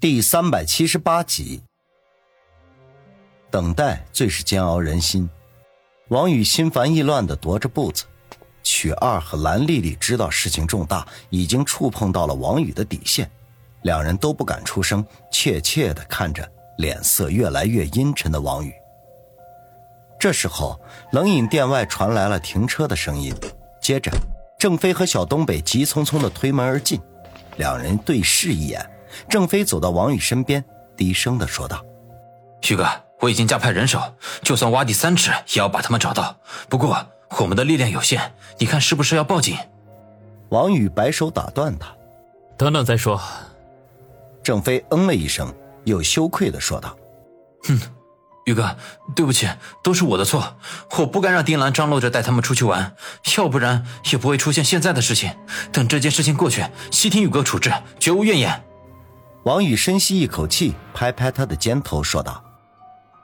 第三百七十八集，等待最是煎熬人心。王宇心烦意乱的踱着步子。曲二和蓝丽丽知道事情重大，已经触碰到了王宇的底线，两人都不敢出声，怯怯的看着脸色越来越阴沉的王宇。这时候，冷饮店外传来了停车的声音，接着，郑飞和小东北急匆匆的推门而进，两人对视一眼。郑飞走到王宇身边，低声的说道：“徐哥，我已经加派人手，就算挖地三尺，也要把他们找到。不过我们的力量有限，你看是不是要报警？”王宇摆手打断他：“等等再说。”郑飞嗯了一声，又羞愧的说道：“哼，宇哥，对不起，都是我的错，我不该让丁兰张罗着带他们出去玩，要不然也不会出现现在的事情。等这件事情过去，悉听宇哥处置，绝无怨言。”王宇深吸一口气，拍拍他的肩头，说道：“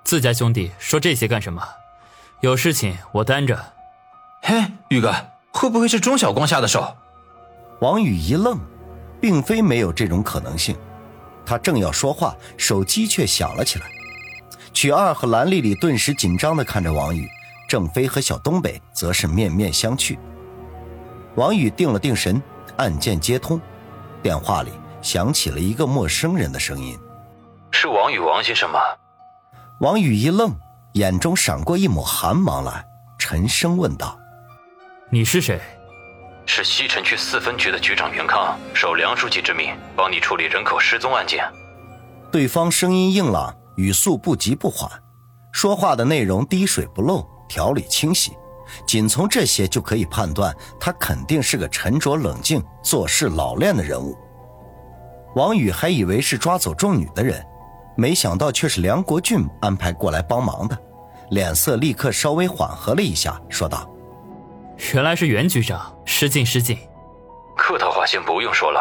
自家兄弟说这些干什么？有事情我担着。”嘿，宇哥，会不会是钟晓光下的手？王宇一愣，并非没有这种可能性。他正要说话，手机却响了起来。曲二和蓝丽丽顿时紧张地看着王宇，郑飞和小东北则是面面相觑。王宇定了定神，按键接通，电话里。响起了一个陌生人的声音：“是王宇王先生吗？”王宇一愣，眼中闪过一抹寒芒来，沉声问道：“你是谁？”“是西城区四分局的局长袁康，受梁书记之命，帮你处理人口失踪案件。”对方声音硬朗，语速不急不缓，说话的内容滴水不漏，条理清晰，仅从这些就可以判断，他肯定是个沉着冷静、做事老练的人物。王宇还以为是抓走众女的人，没想到却是梁国俊安排过来帮忙的，脸色立刻稍微缓和了一下，说道：“原来是袁局长，失敬失敬。客套话先不用说了，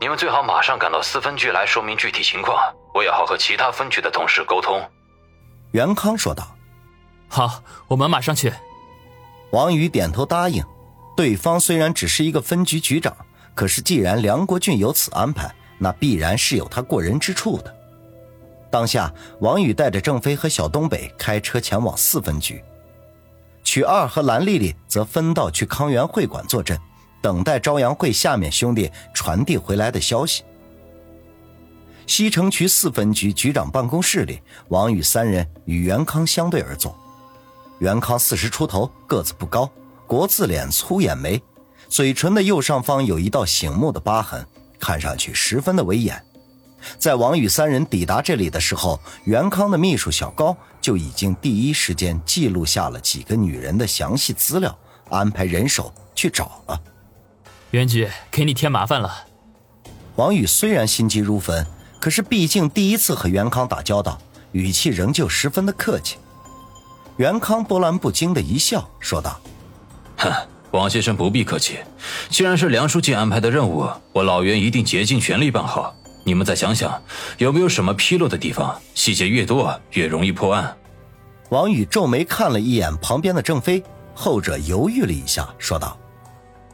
你们最好马上赶到四分局来说明具体情况，我也好和其他分局的同事沟通。”袁康说道：“好，我们马上去。”王宇点头答应。对方虽然只是一个分局局长，可是既然梁国俊有此安排。那必然是有他过人之处的。当下，王宇带着郑飞和小东北开车前往四分局，曲二和蓝丽丽则分道去康源会馆坐镇，等待朝阳会下面兄弟传递回来的消息。西城区四分局局长办公室里，王宇三人与袁康相对而坐。袁康四十出头，个子不高，国字脸，粗眼眉，嘴唇的右上方有一道醒目的疤痕。看上去十分的威严。在王宇三人抵达这里的时候，袁康的秘书小高就已经第一时间记录下了几个女人的详细资料，安排人手去找了。袁局，给你添麻烦了。王宇虽然心急如焚，可是毕竟第一次和袁康打交道，语气仍旧十分的客气。袁康波澜不惊的一笑，说道：“哼。”王先生不必客气，既然是梁书记安排的任务，我老袁一定竭尽全力办好。你们再想想，有没有什么纰漏的地方？细节越多，越容易破案。王宇皱眉看了一眼旁边的郑飞，后者犹豫了一下，说道：“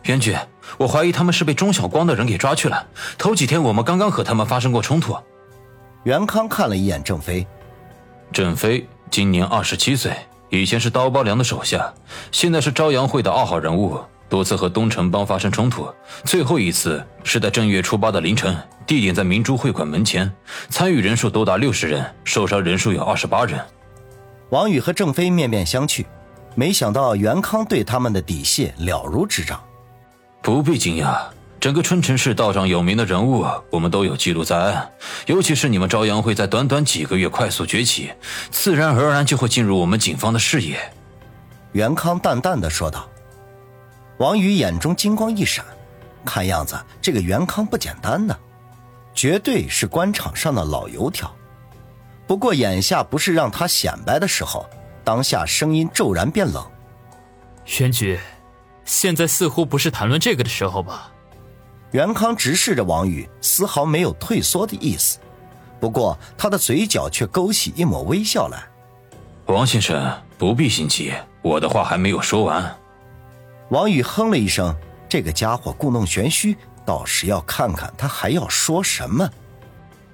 袁局，我怀疑他们是被钟晓光的人给抓去了。头几天我们刚刚和他们发生过冲突。”袁康看了一眼郑飞，郑飞今年二十七岁。以前是刀疤良的手下，现在是朝阳会的二号人物，多次和东城帮发生冲突，最后一次是在正月初八的凌晨，地点在明珠会馆门前，参与人数多达六十人，受伤人数有二十八人。王宇和郑飞面面相觑，没想到袁康对他们的底细了如指掌，不必惊讶。整个春城市道上有名的人物，我们都有记录在案。尤其是你们朝阳会在短短几个月快速崛起，自然而然就会进入我们警方的视野。”袁康淡淡的说道。王宇眼中金光一闪，看样子这个袁康不简单呢，绝对是官场上的老油条。不过眼下不是让他显摆的时候，当下声音骤然变冷：“袁局，现在似乎不是谈论这个的时候吧？”袁康直视着王宇，丝毫没有退缩的意思，不过他的嘴角却勾起一抹微笑来。王先生不必心急，我的话还没有说完。王宇哼了一声，这个家伙故弄玄虚，倒是要看看他还要说什么。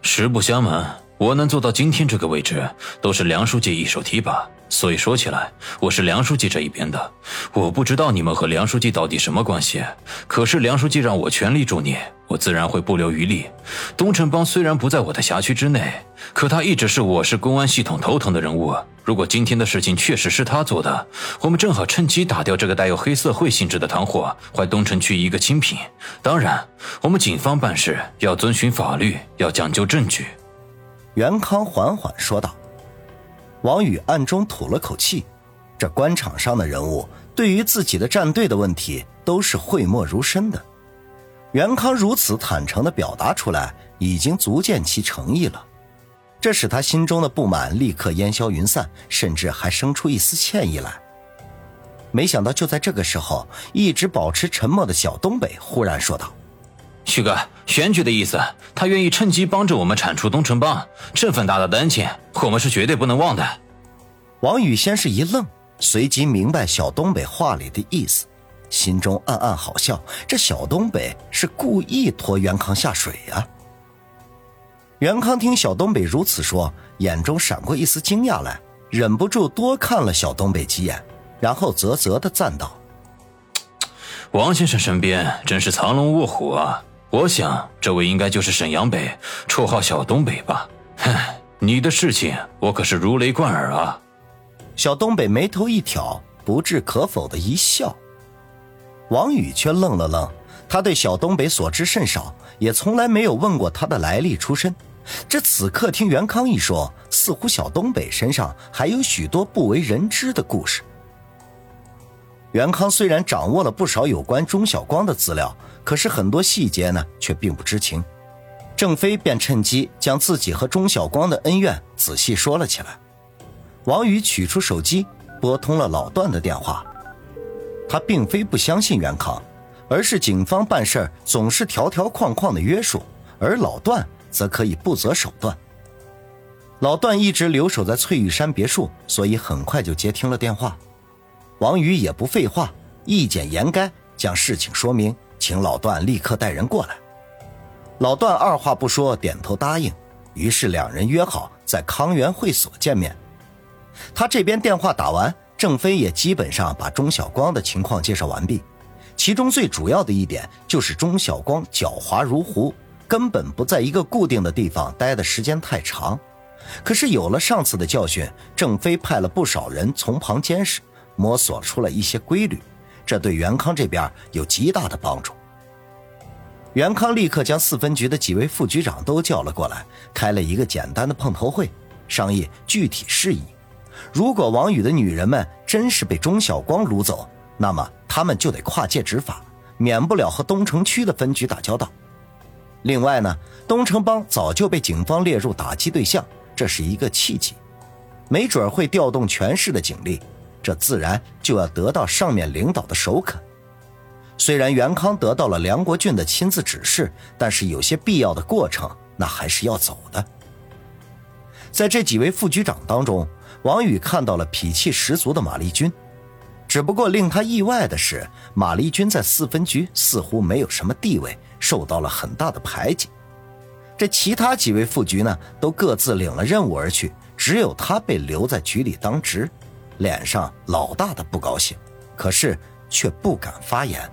实不相瞒，我能做到今天这个位置，都是梁书记一手提拔。所以说起来，我是梁书记这一边的。我不知道你们和梁书记到底什么关系，可是梁书记让我全力助你，我自然会不留余力。东城帮虽然不在我的辖区之内，可他一直是我市公安系统头疼的人物。如果今天的事情确实是他做的，我们正好趁机打掉这个带有黑社会性质的团伙，还东城区一个清平。当然，我们警方办事要遵循法律，要讲究证据。袁康缓缓说道。王宇暗中吐了口气，这官场上的人物对于自己的战队的问题都是讳莫如深的。袁康如此坦诚地表达出来，已经足见其诚意了。这使他心中的不满立刻烟消云散，甚至还生出一丝歉意来。没想到就在这个时候，一直保持沉默的小东北忽然说道：“旭哥，选举的意思，他愿意趁机帮着我们铲除东城帮，这份大大的恩情，我们是绝对不能忘的。”王宇先是一愣，随即明白小东北话里的意思，心中暗暗好笑，这小东北是故意拖袁康下水呀。袁康听小东北如此说，眼中闪过一丝惊讶来，忍不住多看了小东北几眼，然后啧啧的赞道：“王先生身边真是藏龙卧虎啊！我想这位应该就是沈阳北，绰号小东北吧？哼，你的事情我可是如雷贯耳啊！”小东北眉头一挑，不置可否的一笑。王宇却愣了愣，他对小东北所知甚少，也从来没有问过他的来历出身。这此刻听袁康一说，似乎小东北身上还有许多不为人知的故事。袁康虽然掌握了不少有关钟晓光的资料，可是很多细节呢却并不知情。郑飞便趁机将自己和钟晓光的恩怨仔细说了起来。王宇取出手机，拨通了老段的电话。他并非不相信袁康，而是警方办事总是条条框框的约束，而老段。则可以不择手段。老段一直留守在翠玉山别墅，所以很快就接听了电话。王宇也不废话，一简言赅将事情说明，请老段立刻带人过来。老段二话不说，点头答应。于是两人约好在康源会所见面。他这边电话打完，郑飞也基本上把钟晓光的情况介绍完毕，其中最主要的一点就是钟晓光狡猾如狐。根本不在一个固定的地方待的时间太长，可是有了上次的教训，郑飞派了不少人从旁监视，摸索出了一些规律，这对袁康这边有极大的帮助。袁康立刻将四分局的几位副局长都叫了过来，开了一个简单的碰头会，商议具体事宜。如果王宇的女人们真是被钟晓光掳走，那么他们就得跨界执法，免不了和东城区的分局打交道。另外呢，东城帮早就被警方列入打击对象，这是一个契机，没准会调动全市的警力，这自然就要得到上面领导的首肯。虽然袁康得到了梁国俊的亲自指示，但是有些必要的过程那还是要走的。在这几位副局长当中，王宇看到了脾气十足的马丽君，只不过令他意外的是，马丽君在四分局似乎没有什么地位。受到了很大的排挤，这其他几位副局呢，都各自领了任务而去，只有他被留在局里当值，脸上老大的不高兴，可是却不敢发言。